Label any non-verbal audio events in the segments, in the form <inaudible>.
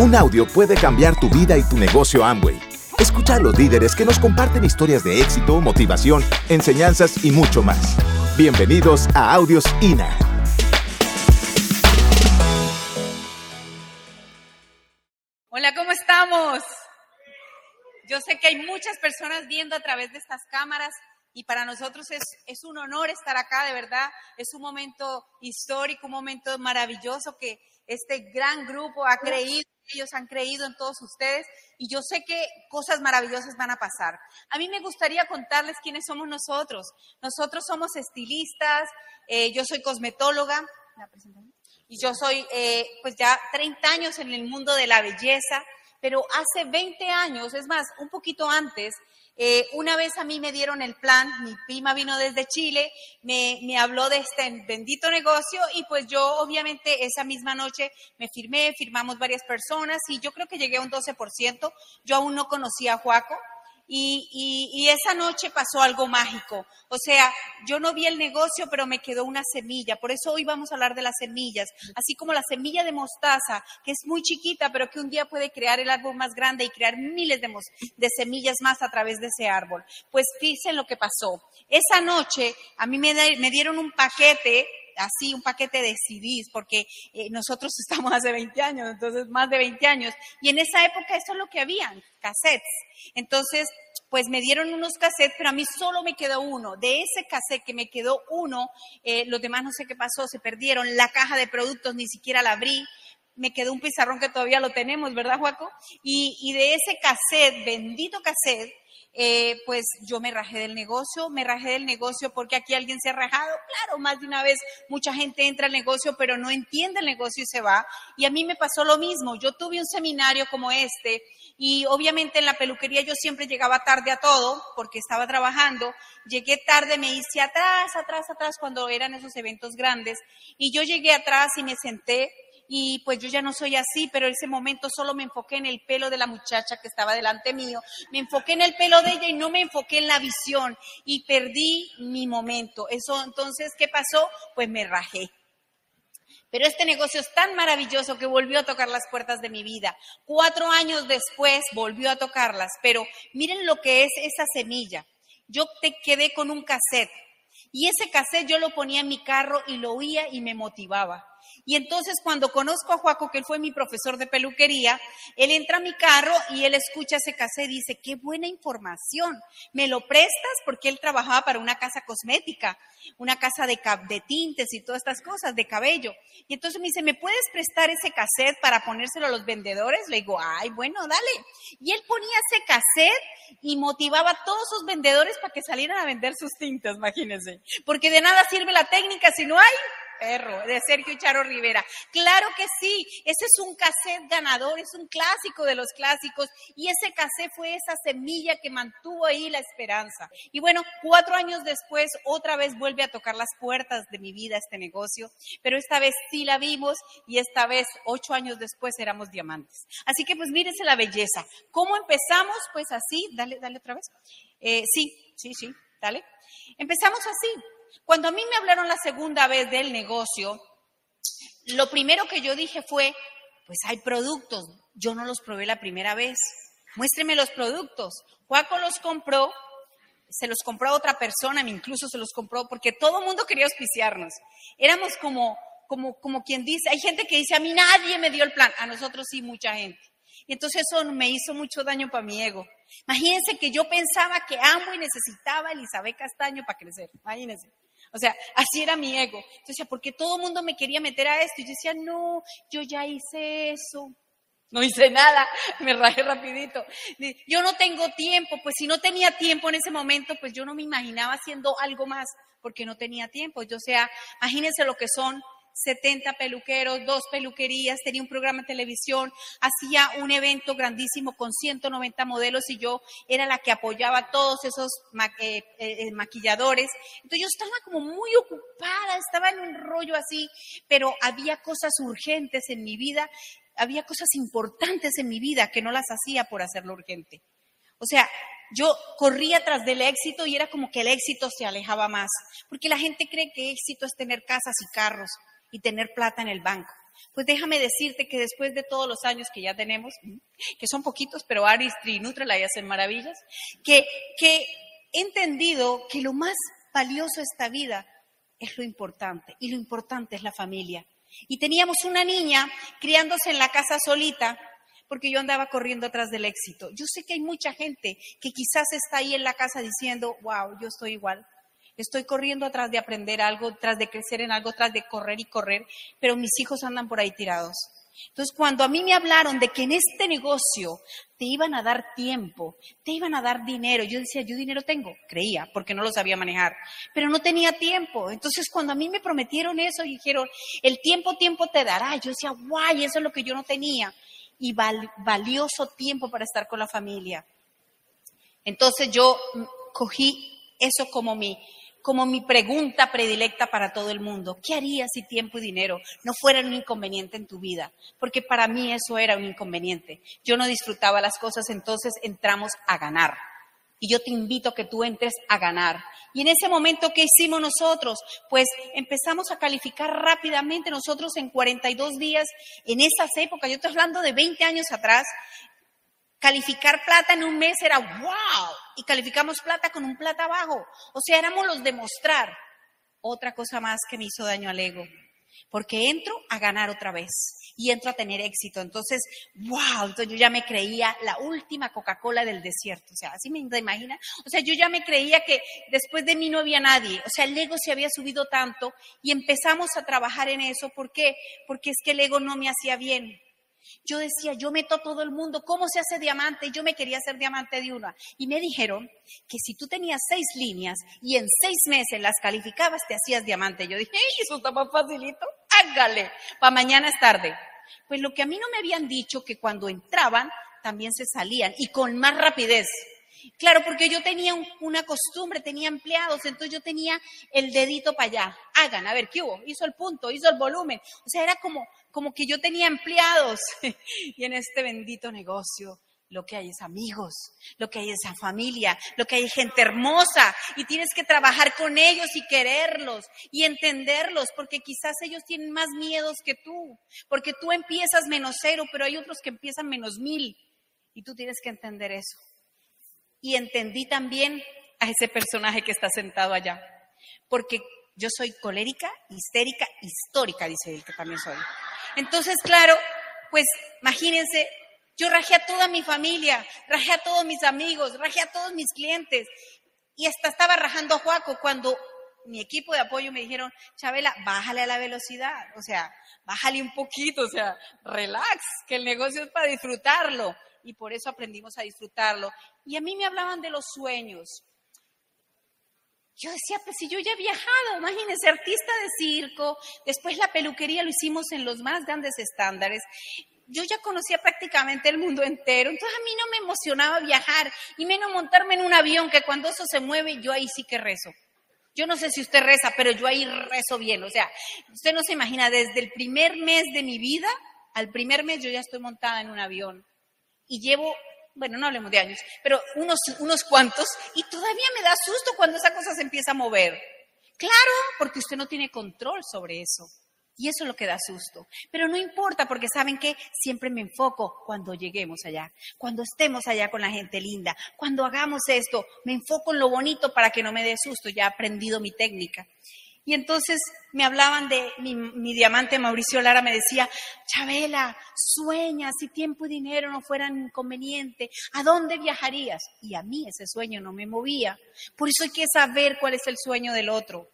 Un audio puede cambiar tu vida y tu negocio Amway. Escucha a los líderes que nos comparten historias de éxito, motivación, enseñanzas y mucho más. Bienvenidos a Audios INA. Hola, ¿cómo estamos? Yo sé que hay muchas personas viendo a través de estas cámaras y para nosotros es, un honor estar acá, de verdad. Es un momento histórico, un momento maravilloso que este gran grupo ha creído ellos han creído en todos ustedes y yo sé que cosas maravillosas van a pasar. A mí me gustaría contarles quiénes somos nosotros. Nosotros somos estilistas, eh, yo soy cosmetóloga y yo soy eh, pues ya 30 años en el mundo de la belleza, pero hace 20 años, es más, un poquito antes, eh, una vez a mí me dieron el plan, mi prima vino desde Chile, me, me, habló de este bendito negocio y pues yo obviamente esa misma noche me firmé, firmamos varias personas y yo creo que llegué a un 12%. Yo aún no conocía a Juaco, y, y, esa noche pasó algo mágico. O sea, yo no vi el negocio, pero me quedó una semilla. Por eso hoy vamos a hablar de las semillas. Así como la semilla de mostaza, que es muy chiquita, pero que un día puede crear el árbol más grande y crear miles de, de semillas más a través de ese árbol. Pues fíjense lo que pasó. Esa noche a mí me, me dieron un paquete así un paquete de CDs, porque eh, nosotros <laughs> estamos hace 20 años, entonces más de 20 años, y en esa época eso es lo que habían, cassettes. Entonces, pues me dieron unos cassettes, pero a mí solo me quedó uno. De ese cassette que me quedó uno, eh, los demás no sé qué pasó, se perdieron, la caja de productos ni siquiera la abrí, me quedó un pizarrón que todavía lo tenemos, ¿verdad, Juaco? Y, y de ese cassette, bendito cassette, eh, pues yo me rajé del negocio, me rajé del negocio porque aquí alguien se ha rajado. Claro, más de una vez mucha gente entra al negocio, pero no entiende el negocio y se va. Y a mí me pasó lo mismo. Yo tuve un seminario como este y obviamente en la peluquería yo siempre llegaba tarde a todo porque estaba trabajando. Llegué tarde, me hice atrás, atrás, atrás cuando eran esos eventos grandes. Y yo llegué atrás y me senté y pues yo ya no soy así, pero en ese momento solo me enfoqué en el pelo de la muchacha que estaba delante mío, me enfoqué en el pelo de ella y no me enfoqué en la visión y perdí mi momento. Eso entonces, ¿qué pasó? Pues me rajé. Pero este negocio es tan maravilloso que volvió a tocar las puertas de mi vida. Cuatro años después volvió a tocarlas, pero miren lo que es esa semilla. Yo te quedé con un cassette y ese cassette yo lo ponía en mi carro y lo oía y me motivaba. Y entonces cuando conozco a Juaco, que él fue mi profesor de peluquería, él entra a mi carro y él escucha ese cassette y dice, qué buena información, ¿me lo prestas? Porque él trabajaba para una casa cosmética, una casa de, de tintes y todas estas cosas, de cabello. Y entonces me dice, ¿me puedes prestar ese cassette para ponérselo a los vendedores? Le digo, ay, bueno, dale. Y él ponía ese cassette y motivaba a todos sus vendedores para que salieran a vender sus tintas, imagínense. Porque de nada sirve la técnica si no hay perro, de Sergio Charo Rivera. Claro que sí, ese es un cassette ganador, es un clásico de los clásicos y ese cassette fue esa semilla que mantuvo ahí la esperanza. Y bueno, cuatro años después otra vez vuelve a tocar las puertas de mi vida este negocio, pero esta vez sí la vimos y esta vez ocho años después éramos diamantes. Así que pues mírense la belleza. ¿Cómo empezamos? Pues así, dale, dale otra vez. Eh, sí, sí, sí, dale. Empezamos así, cuando a mí me hablaron la segunda vez del negocio, lo primero que yo dije fue, pues hay productos, yo no los probé la primera vez, muéstreme los productos. Juaco los compró, se los compró a otra persona, incluso se los compró porque todo el mundo quería auspiciarnos. Éramos como, como, como quien dice, hay gente que dice, a mí nadie me dio el plan, a nosotros sí, mucha gente. Y entonces eso me hizo mucho daño para mi ego. Imagínense que yo pensaba que amo y necesitaba a Elizabeth Castaño para crecer. Imagínense. O sea, así era mi ego. Entonces, porque todo el mundo me quería meter a esto. Y yo decía, no, yo ya hice eso. No hice nada, <laughs> me rajé rapidito. Yo no tengo tiempo, pues si no tenía tiempo en ese momento, pues yo no me imaginaba haciendo algo más, porque no tenía tiempo. Yo, o sea, imagínense lo que son 70 peluqueros, dos peluquerías, tenía un programa de televisión, hacía un evento grandísimo con 190 modelos y yo era la que apoyaba a todos esos eh, eh, eh, maquilladores. Entonces yo estaba como muy ocupada, estaba en un rollo así, pero había cosas urgentes en mi vida, había cosas importantes en mi vida que no las hacía por hacerlo urgente. O sea, yo corría tras del éxito y era como que el éxito se alejaba más, porque la gente cree que éxito es tener casas y carros y tener plata en el banco. Pues déjame decirte que después de todos los años que ya tenemos, que son poquitos, pero Aristri y Nutrilite hacen maravillas, que, que he entendido que lo más valioso de esta vida es lo importante, y lo importante es la familia. Y teníamos una niña criándose en la casa solita, porque yo andaba corriendo atrás del éxito. Yo sé que hay mucha gente que quizás está ahí en la casa diciendo, wow, yo estoy igual. Estoy corriendo atrás de aprender algo, tras de crecer en algo, tras de correr y correr, pero mis hijos andan por ahí tirados. Entonces, cuando a mí me hablaron de que en este negocio te iban a dar tiempo, te iban a dar dinero, yo decía, yo dinero tengo, creía, porque no lo sabía manejar, pero no tenía tiempo. Entonces, cuando a mí me prometieron eso y dijeron, el tiempo, tiempo te dará, yo decía, guay, eso es lo que yo no tenía. Y valioso tiempo para estar con la familia. Entonces, yo cogí eso como mi, como mi pregunta predilecta para todo el mundo. ¿Qué harías si tiempo y dinero no fueran un inconveniente en tu vida? Porque para mí eso era un inconveniente. Yo no disfrutaba las cosas, entonces entramos a ganar. Y yo te invito que tú entres a ganar. Y en ese momento, ¿qué hicimos nosotros? Pues empezamos a calificar rápidamente. Nosotros en 42 días, en esas épocas, yo estoy hablando de 20 años atrás, Calificar plata en un mes era wow. Y calificamos plata con un plata abajo. O sea, éramos los de mostrar. Otra cosa más que me hizo daño al ego. Porque entro a ganar otra vez y entro a tener éxito. Entonces, wow, entonces yo ya me creía la última Coca-Cola del desierto. O sea, así me imagina. O sea, yo ya me creía que después de mí no había nadie. O sea, el ego se había subido tanto y empezamos a trabajar en eso. ¿Por qué? Porque es que el ego no me hacía bien. Yo decía, yo meto a todo el mundo, ¿cómo se hace diamante? Yo me quería hacer diamante de una. Y me dijeron que si tú tenías seis líneas y en seis meses las calificabas, te hacías diamante. Yo dije, eso está más facilito, hágale, para mañana es tarde. Pues lo que a mí no me habían dicho, que cuando entraban, también se salían y con más rapidez. Claro, porque yo tenía una costumbre, tenía empleados, entonces yo tenía el dedito para allá. Hagan, a ver, ¿qué hubo? Hizo el punto, hizo el volumen. O sea, era como, como que yo tenía empleados. <laughs> y en este bendito negocio lo que hay es amigos, lo que hay es familia, lo que hay gente hermosa y tienes que trabajar con ellos y quererlos y entenderlos porque quizás ellos tienen más miedos que tú, porque tú empiezas menos cero, pero hay otros que empiezan menos mil y tú tienes que entender eso y entendí también a ese personaje que está sentado allá. Porque yo soy colérica, histérica, histórica, dice él, que también soy. Entonces, claro, pues imagínense, yo rajé a toda mi familia, rajé a todos mis amigos, rajé a todos mis clientes. Y hasta estaba rajando a Juaco cuando mi equipo de apoyo me dijeron, Chabela, bájale a la velocidad, o sea, bájale un poquito, o sea, relax, que el negocio es para disfrutarlo y por eso aprendimos a disfrutarlo. Y a mí me hablaban de los sueños. Yo decía, pues si yo ya he viajado, imagínense, artista de circo, después la peluquería lo hicimos en los más grandes estándares. Yo ya conocía prácticamente el mundo entero, entonces a mí no me emocionaba viajar y menos montarme en un avión que cuando eso se mueve, yo ahí sí que rezo. Yo no sé si usted reza, pero yo ahí rezo bien. O sea, usted no se imagina, desde el primer mes de mi vida, al primer mes yo ya estoy montada en un avión y llevo, bueno, no hablemos de años, pero unos, unos cuantos y todavía me da susto cuando esa cosa se empieza a mover. Claro, porque usted no tiene control sobre eso. Y eso es lo que da susto. Pero no importa porque saben que siempre me enfoco cuando lleguemos allá, cuando estemos allá con la gente linda, cuando hagamos esto, me enfoco en lo bonito para que no me dé susto. Ya he aprendido mi técnica. Y entonces me hablaban de mi, diamante Mauricio Lara, me decía, Chabela, sueña si tiempo y dinero no fueran inconveniente, ¿a dónde viajarías? Y a mí ese sueño no me movía. Por eso hay que saber cuál es el sueño del otro.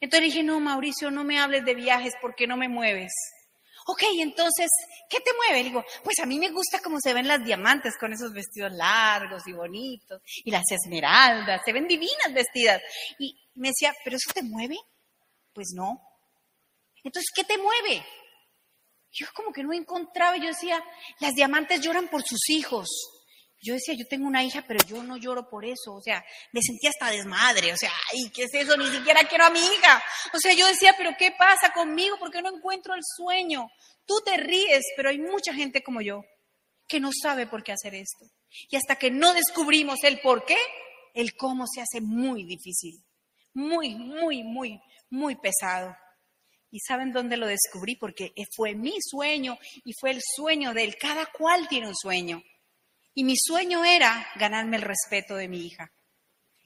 Entonces dije, no, Mauricio, no me hables de viajes porque no me mueves. Ok, entonces, ¿qué te mueve? digo, pues a mí me gusta cómo se ven las diamantes con esos vestidos largos y bonitos, y las esmeraldas, se ven divinas vestidas. Y, me decía, ¿pero eso te mueve? Pues no. Entonces, ¿qué te mueve? Yo como que no encontraba, yo decía, las diamantes lloran por sus hijos. Yo decía, yo tengo una hija, pero yo no lloro por eso. O sea, me sentía hasta desmadre. O sea, ay, ¿qué es eso? Ni siquiera quiero a mi hija. O sea, yo decía, pero ¿qué pasa conmigo? ¿Por qué no encuentro el sueño? Tú te ríes, pero hay mucha gente como yo que no sabe por qué hacer esto. Y hasta que no descubrimos el por qué, el cómo se hace muy difícil muy, muy, muy, muy pesado. ¿Y saben dónde lo descubrí? Porque fue mi sueño y fue el sueño de él. Cada cual tiene un sueño. Y mi sueño era ganarme el respeto de mi hija.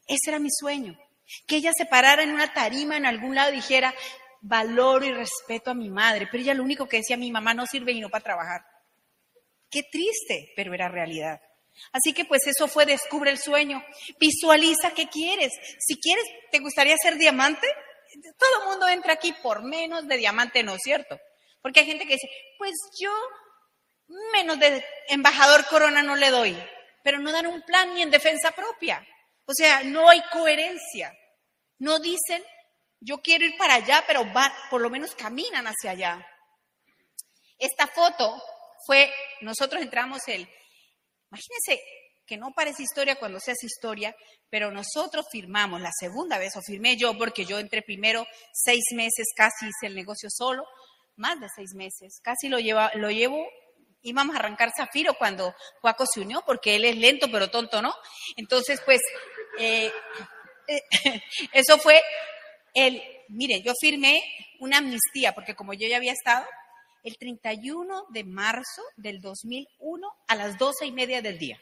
Ese era mi sueño. Que ella se parara en una tarima en algún lado y dijera, valoro y respeto a mi madre. Pero ella lo único que decía, mi mamá no sirve y no para trabajar. Qué triste, pero era realidad. Así que pues eso fue descubre el sueño. Visualiza qué quieres. Si quieres, ¿te gustaría ser diamante? Todo el mundo entra aquí por menos de diamante, ¿no es cierto? Porque hay gente que dice, pues yo menos de embajador corona no le doy, pero no dan un plan ni en defensa propia. O sea, no hay coherencia. No dicen, yo quiero ir para allá, pero por lo menos caminan hacia allá. Esta foto fue, nosotros entramos el, imagínense que no parece historia cuando se hace historia, pero nosotros firmamos la segunda vez, o firmé yo, porque yo entré primero seis meses, casi hice el negocio solo, más de seis meses, casi lo, lleva, lo llevo íbamos a arrancar Zafiro cuando Juaco se unió, porque él es lento pero tonto, ¿no? Entonces, pues, eh, <laughs> eso fue el, miren, yo firmé una amnistía, porque como yo ya había estado, el 31 de marzo del 2001 a las doce y media del día.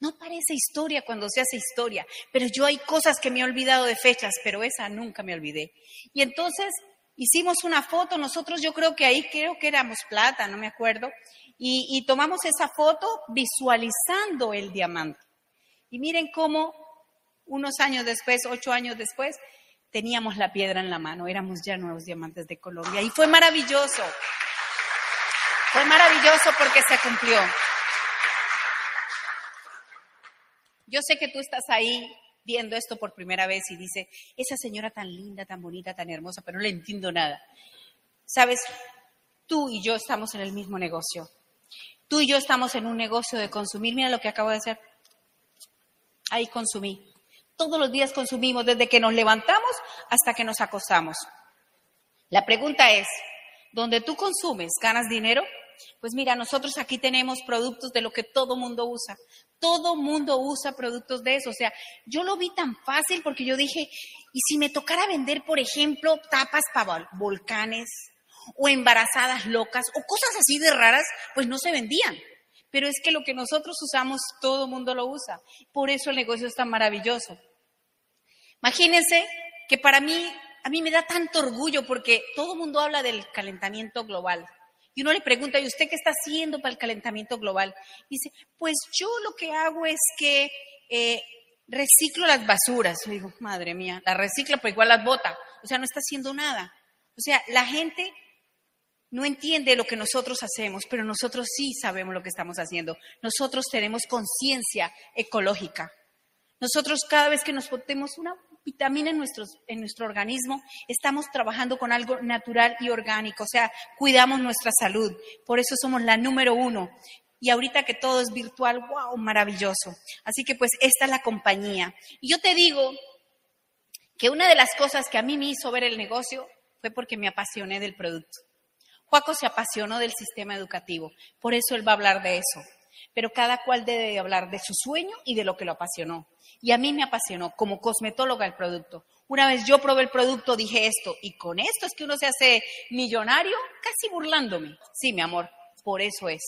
No parece historia cuando se hace historia, pero yo hay cosas que me he olvidado de fechas, pero esa nunca me olvidé. Y entonces hicimos una foto, nosotros yo creo que ahí creo que éramos plata, no me acuerdo, y, tomamos esa foto visualizando el diamante. Y miren cómo unos años después, ocho años después, teníamos la piedra en la mano, éramos ya nuevos diamantes de Colombia. Y fue maravilloso, fue maravilloso porque se cumplió. Yo sé que tú estás ahí viendo esto por primera vez y dice, esa señora tan linda, tan bonita, tan hermosa, pero no le entiendo nada. Sabes, tú y yo estamos en el mismo negocio. Tú y yo estamos en un negocio de consumir. Mira lo que acabo de hacer. Ahí consumí. Todos los días consumimos, desde que nos levantamos hasta que nos acostamos. La pregunta es, ¿dónde tú consumes, ganas dinero? Pues mira, nosotros aquí tenemos productos de lo que todo mundo usa. Todo mundo usa productos de eso. O sea, yo lo vi tan fácil porque yo dije, ¿y si me tocara vender, por ejemplo, tapas para volcanes o embarazadas locas o cosas así de raras? Pues no se vendían. Pero es que lo que nosotros usamos, todo mundo lo usa. Por eso el negocio es tan maravilloso. Imagínense que para mí, a mí me da tanto orgullo porque todo el mundo habla del calentamiento global. Y uno le pregunta, ¿y usted qué está haciendo para el calentamiento global? Dice, pues yo lo que hago es que eh, reciclo las basuras. Yo digo, madre mía, la recicla, pero igual las bota. O sea, no está haciendo nada. O sea, la gente no entiende lo que nosotros hacemos, pero nosotros sí sabemos lo que estamos haciendo. Nosotros tenemos conciencia ecológica. Nosotros cada vez que nos ponemos una vitamina en, en nuestro organismo, estamos trabajando con algo natural y orgánico, o sea, cuidamos nuestra salud. Por eso somos la número uno. Y ahorita que todo es virtual, wow, maravilloso. Así que pues esta es la compañía. Y yo te digo que una de las cosas que a mí me hizo ver el negocio fue porque me apasioné del producto. Juaco se apasionó del sistema educativo, por eso él va a hablar de eso. Pero cada cual debe hablar de su sueño y de lo que lo apasionó. Y a mí me apasionó como cosmetóloga el producto. Una vez yo probé el producto, dije esto, y con esto es que uno se hace millonario, casi burlándome. Sí, mi amor, por eso es.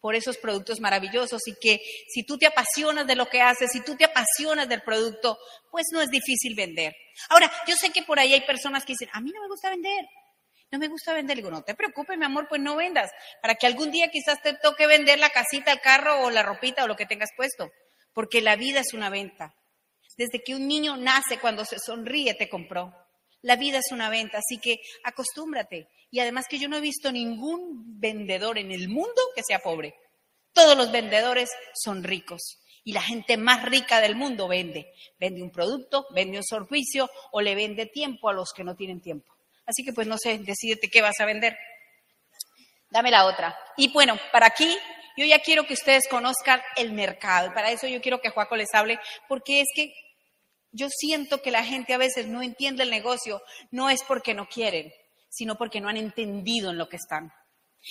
Por esos productos maravillosos y que si tú te apasionas de lo que haces, si tú te apasionas del producto, pues no es difícil vender. Ahora, yo sé que por ahí hay personas que dicen, a mí no me gusta vender, no me gusta vender. digo, no te preocupes, mi amor, pues no vendas, para que algún día quizás te toque vender la casita, el carro o la ropita o lo que tengas puesto porque la vida es una venta. Desde que un niño nace, cuando se sonríe, te compró. La vida es una venta, así que acostúmbrate. Y además que yo no he visto ningún vendedor en el mundo que sea pobre. Todos los vendedores son ricos. Y la gente más rica del mundo vende. Vende un producto, vende un servicio o le vende tiempo a los que no tienen tiempo. Así que pues no sé, decídete qué vas a vender. Dame la otra. Y bueno, para aquí yo ya quiero que ustedes conozcan el mercado. Para eso yo quiero que Juaco les hable, porque es que yo siento que la gente a veces no entiende el negocio, no es porque no quieren, sino porque no han entendido en lo que están.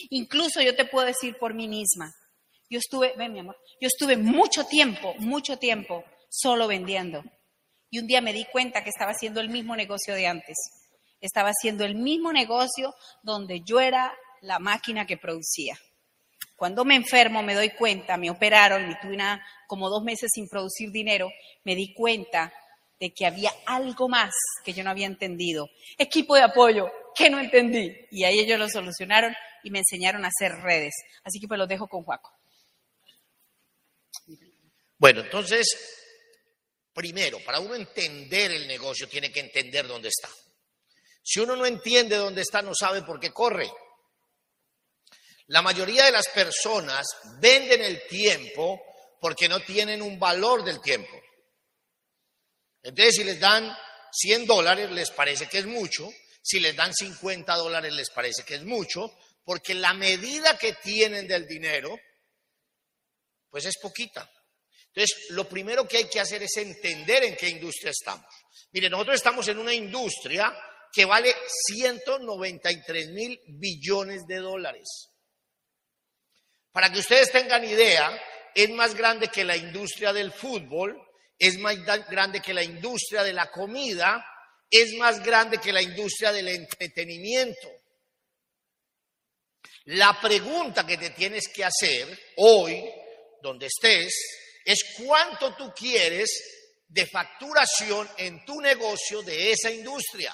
Incluso yo te puedo decir por mí misma, yo estuve, ven mi amor, yo estuve mucho tiempo, mucho tiempo solo vendiendo. Y un día me di cuenta que estaba haciendo el mismo negocio de antes. Estaba haciendo el mismo negocio donde yo era la máquina que producía. Cuando me enfermo me doy cuenta, me operaron y tuve como dos meses sin producir dinero, me di cuenta de que había algo más que yo no había entendido. Equipo de apoyo, que no entendí. Y ahí ellos lo solucionaron y me enseñaron a hacer redes. Así que pues los dejo con Juaco. Bueno, entonces, primero, para uno entender el negocio, tiene que entender dónde está. Si uno no entiende dónde está, no sabe por qué corre. La mayoría de las personas venden el tiempo porque no tienen un valor del tiempo. Entonces, si les dan 100 dólares, les parece que es mucho. Si les dan 50 dólares, les parece que es mucho. Porque la medida que tienen del dinero, pues es poquita. Entonces, lo primero que hay que hacer es entender en qué industria estamos. Mire, nosotros estamos en una industria que vale 193 mil billones de dólares. Para que ustedes tengan idea, es más grande que la industria del fútbol, es más grande que la industria de la comida, es más grande que la industria del entretenimiento. La pregunta que te tienes que hacer hoy, donde estés, es cuánto tú quieres de facturación en tu negocio de esa industria.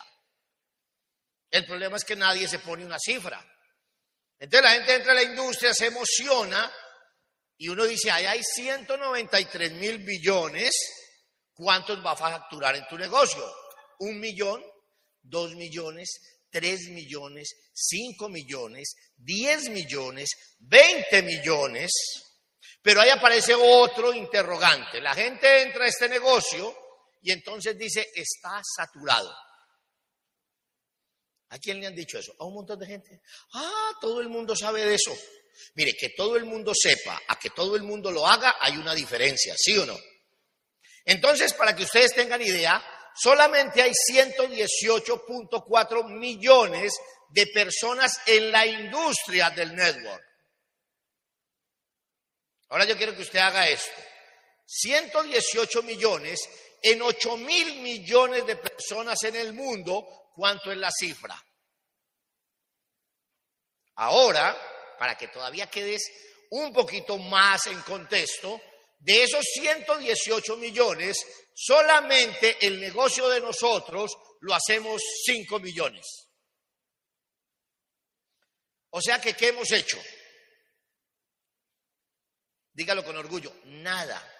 El problema es que nadie se pone una cifra. Entonces la gente entra a la industria, se emociona y uno dice, ahí hay 193 mil billones, ¿cuántos va a facturar en tu negocio? ¿Un millón? ¿Dos millones? ¿Tres millones? ¿Cinco millones? ¿Diez millones? ¿Veinte millones? Pero ahí aparece otro interrogante. La gente entra a este negocio y entonces dice, está saturado. ¿A quién le han dicho eso? A un montón de gente. Ah, todo el mundo sabe de eso. Mire, que todo el mundo sepa, a que todo el mundo lo haga, hay una diferencia, ¿sí o no? Entonces, para que ustedes tengan idea, solamente hay 118.4 millones de personas en la industria del network. Ahora yo quiero que usted haga esto. 118 millones en 8 mil millones de personas en el mundo cuánto es la cifra. Ahora, para que todavía quedes un poquito más en contexto, de esos 118 millones, solamente el negocio de nosotros lo hacemos 5 millones. O sea que, ¿qué hemos hecho? Dígalo con orgullo, nada.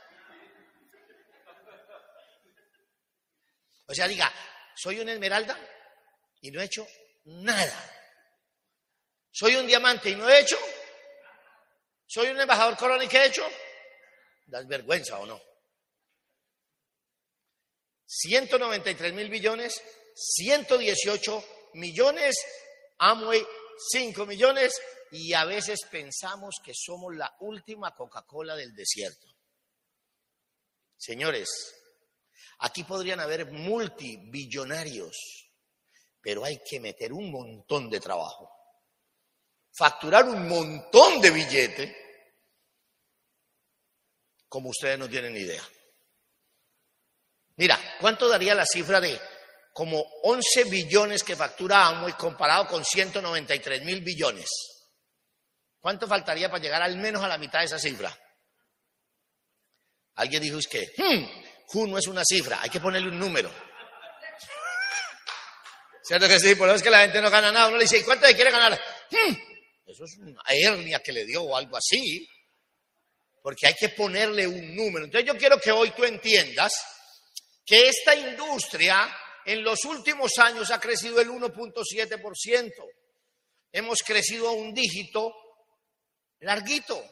O sea, diga, ¿soy una esmeralda? y no he hecho nada. ¿Soy un diamante y no he hecho? ¿Soy un embajador corona y qué he hecho? ¿Das vergüenza o no? 193 mil billones, 118 millones, Amway 5 millones y a veces pensamos que somos la última Coca-Cola del desierto. Señores, aquí podrían haber multibillonarios pero hay que meter un montón de trabajo, facturar un montón de billetes, como ustedes no tienen idea. Mira, ¿cuánto daría la cifra de como 11 billones que factura Amway comparado con 193 mil billones? ¿Cuánto faltaría para llegar al menos a la mitad de esa cifra? Alguien dijo es que, hmm, no es una cifra, hay que ponerle un número. ¿Cierto que sí? Por eso es que la gente no gana nada. Uno le dice, ¿y cuánto le quiere ganar? Hmm, eso es una hernia que le dio o algo así. Porque hay que ponerle un número. Entonces yo quiero que hoy tú entiendas que esta industria en los últimos años ha crecido el 1.7%. Hemos crecido a un dígito larguito.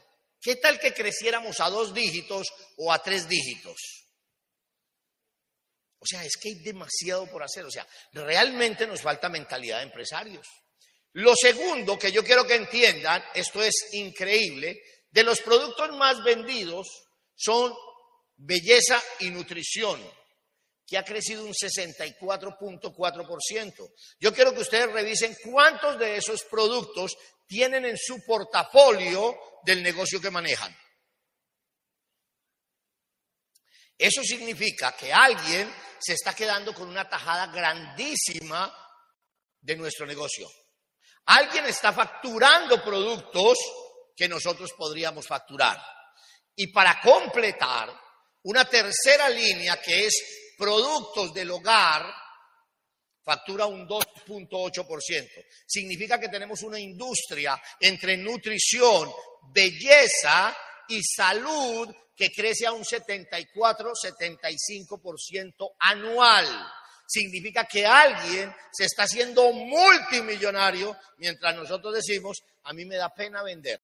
¿Qué tal que creciéramos a dos dígitos o a tres dígitos? O sea, es que hay demasiado por hacer. O sea, realmente nos falta mentalidad de empresarios. Lo segundo que yo quiero que entiendan, esto es increíble, de los productos más vendidos son belleza y nutrición, que ha crecido un 64.4%. Yo quiero que ustedes revisen cuántos de esos productos tienen en su portafolio del negocio que manejan. Eso significa que alguien se está quedando con una tajada grandísima de nuestro negocio. Alguien está facturando productos que nosotros podríamos facturar. Y para completar, una tercera línea que es productos del hogar, factura un 2.8%. Significa que tenemos una industria entre nutrición, belleza y salud que crece a un 74-75% anual. Significa que alguien se está haciendo multimillonario mientras nosotros decimos, a mí me da pena vender.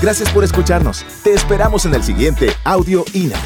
Gracias por escucharnos. Te esperamos en el siguiente Audio INA.